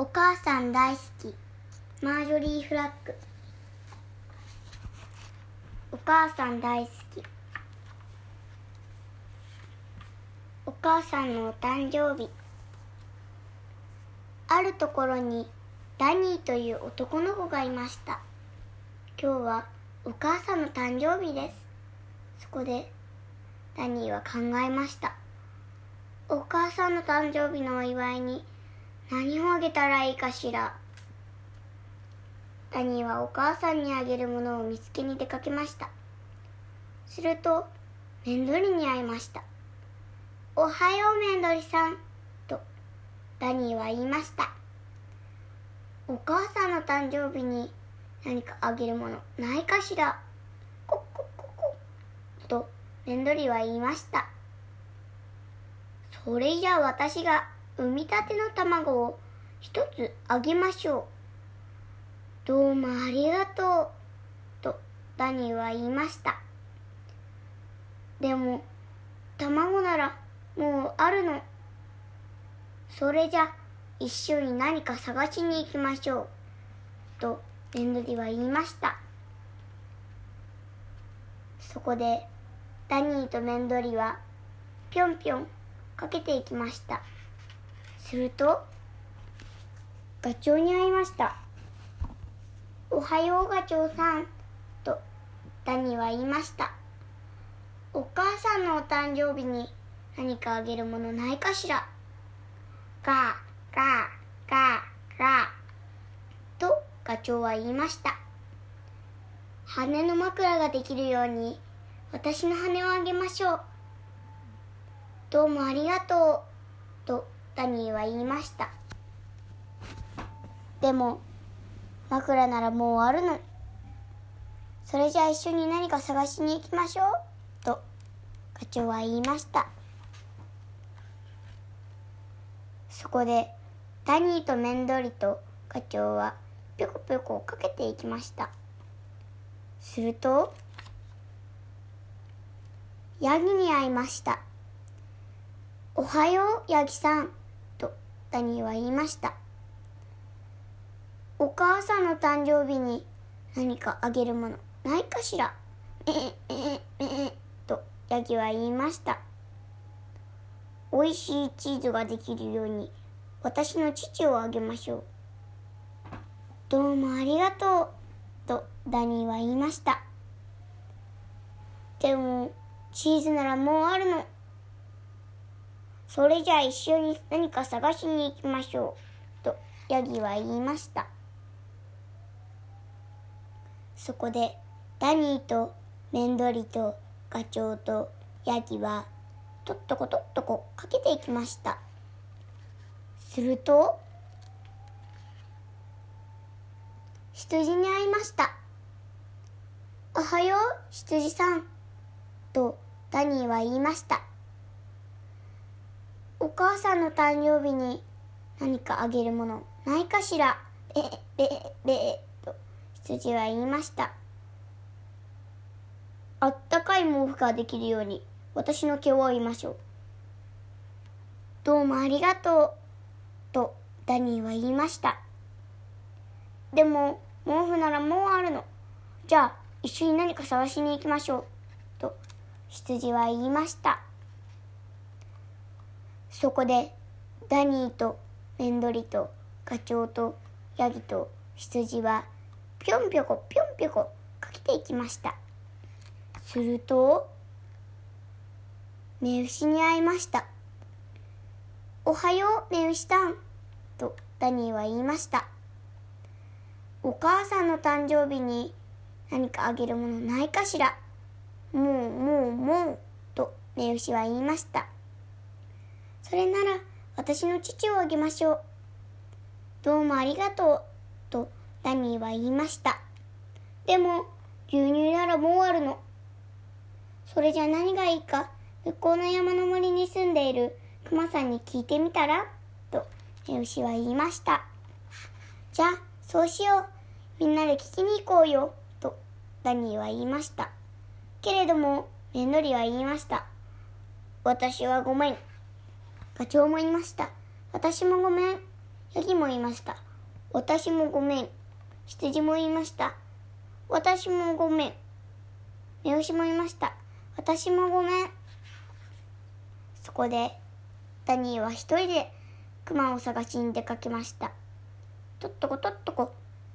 お母さん大好き。マージョリー・フラッグ。お母さん大好き。お母さんのお誕生日。あるところにダニーという男の子がいました。今日はお母さんの誕生日です。そこでダニーは考えました。お母さんの誕生日のお祝いに何をあげたらいいかしら？ダニーはお母さんにあげるものを見つけに出かけました。するとメンドリに会いました。おはようメンドリさん。とダニーは言いました。お母さんの誕生日に何かあげるものないかしら？コッコッコッとメンドリは言いました。それじゃあ私が産みたての卵を一つあげましょう。どうもありがとう。とダニーは言いました。でも、卵ならもうあるの。それじゃ一緒に何か探しに行きましょう。とメンドリは言いました。そこでダニーとメンドリはぴょんぴょんかけていきました。するとガチョウに会いました「おはようガチョウさん」とダニは言いました「お母さんのお誕生日に何かあげるものないかしら?」ガーガーガーガーとガチョウは言いました。羽の枕ができるように私の羽をあげましょう。どうもありがとう。とダニーは言いました。でも枕ならもうあるのそれじゃあ一緒に何か探しに行きましょう。と課長は言いました。そこでダニーとメンドリと課長はぴょこぴょこかけていきました。するとヤギに会いました。おはようヤギさん。ダニーは言いました。お母さんの誕生日に何かあげるものないかしら？えええええとヤギは言いました。おいしいチーズができるように私の父をあげましょう。どうもありがとうとダニーは言いました。でもチーズならもうあるの。それじゃあ一緒に何か探しに行きましょう。と、ヤギは言いました。そこで、ダニーとメンドリとガチョウとヤギは、とっとことっとこかけていきました。すると、羊に会いました。おはよう、羊さん。と、ダニーは言いました。お母さんの誕生日に何かあげるものないかしら？べべべと羊は言いましたあったかい毛布ができるように私の毛を追いましょうどうもありがとうとダニーは言いましたでも毛布ならもうあるのじゃあ一緒に何か探しに行きましょうと羊は言いましたそこでダニーとメンドリとガチョウとヤギと羊はぴょんぴょこぴょんぴょこかけていきました。すると目牛に会いました。おはよう目牛さんとダニーは言いました。お母さんの誕生日に何かあげるものないかしら。もうもうもうと目牛は言いました。それなら私の父をあげましょう。どうもありがとう。とダニーは言いました。でも牛乳ならもうあるの。それじゃ何がいいか向こうの山の森に住んでいるクマさんに聞いてみたら？と牛は言いました。じゃあそうしよう。みんなで聞きに行こうよ。とダニーは言いました。けれどもメンドリは言いました。私はごめん。ガチョウも言いました。私もごめん。ヤギも言いました。私もごめん。羊も言いました。私もごめん。目牛も言いました。私もごめん。そこで、ダニーは一人でクマを探しに出かけました。とっとことっとこ、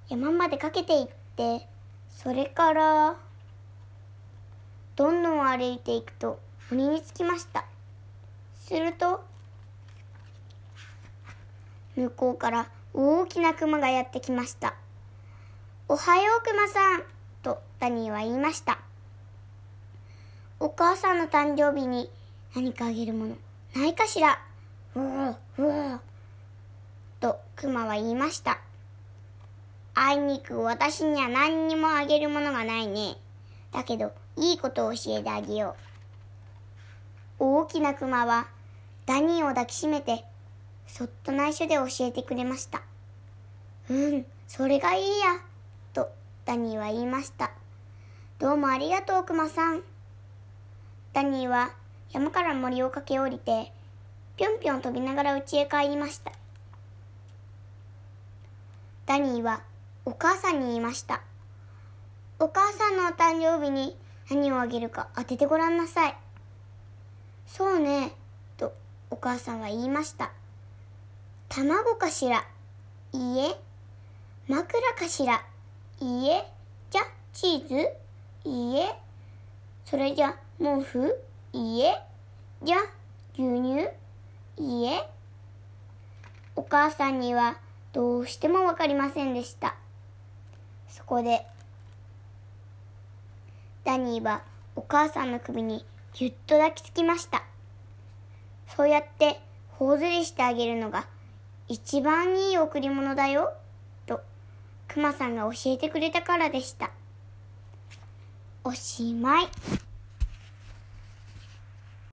山までかけていって、それから、どんどん歩いていくと森に着きました。すると、向こうから大きなクマがやってきました。おはようクマさんとダニーは言いました。お母さんの誕生日に何かあげるものないかしらうわうわとクマは言いました。あいにく私には何にもあげるものがないね。だけどいいことを教えてあげよう。大きなクマはダニーを抱きしめてそっと内緒で教えてくれました。うん、それがいいや、とダニーは言いました。どうもありがとう、クマさん。ダニーは山から森を駆け下りて、ぴょんぴょん飛びながら家へ帰りました。ダニーはお母さんに言いました。お母さんのお誕生日に何をあげるか当ててごらんなさい。そうね、とお母さんは言いました。卵かしらいいえ。枕かしらいいえ。じゃ、チーズいいえ。それじゃ、毛布いいえ。じゃ、牛乳いいえ。お母さんにはどうしてもわかりませんでした。そこで、ダニーはお母さんの首にぎゅっと抱きつきました。そうやって頬ずりしてあげるのが一番いい贈り物だよ、とクマさんが教えてくれたからでした。おしまい。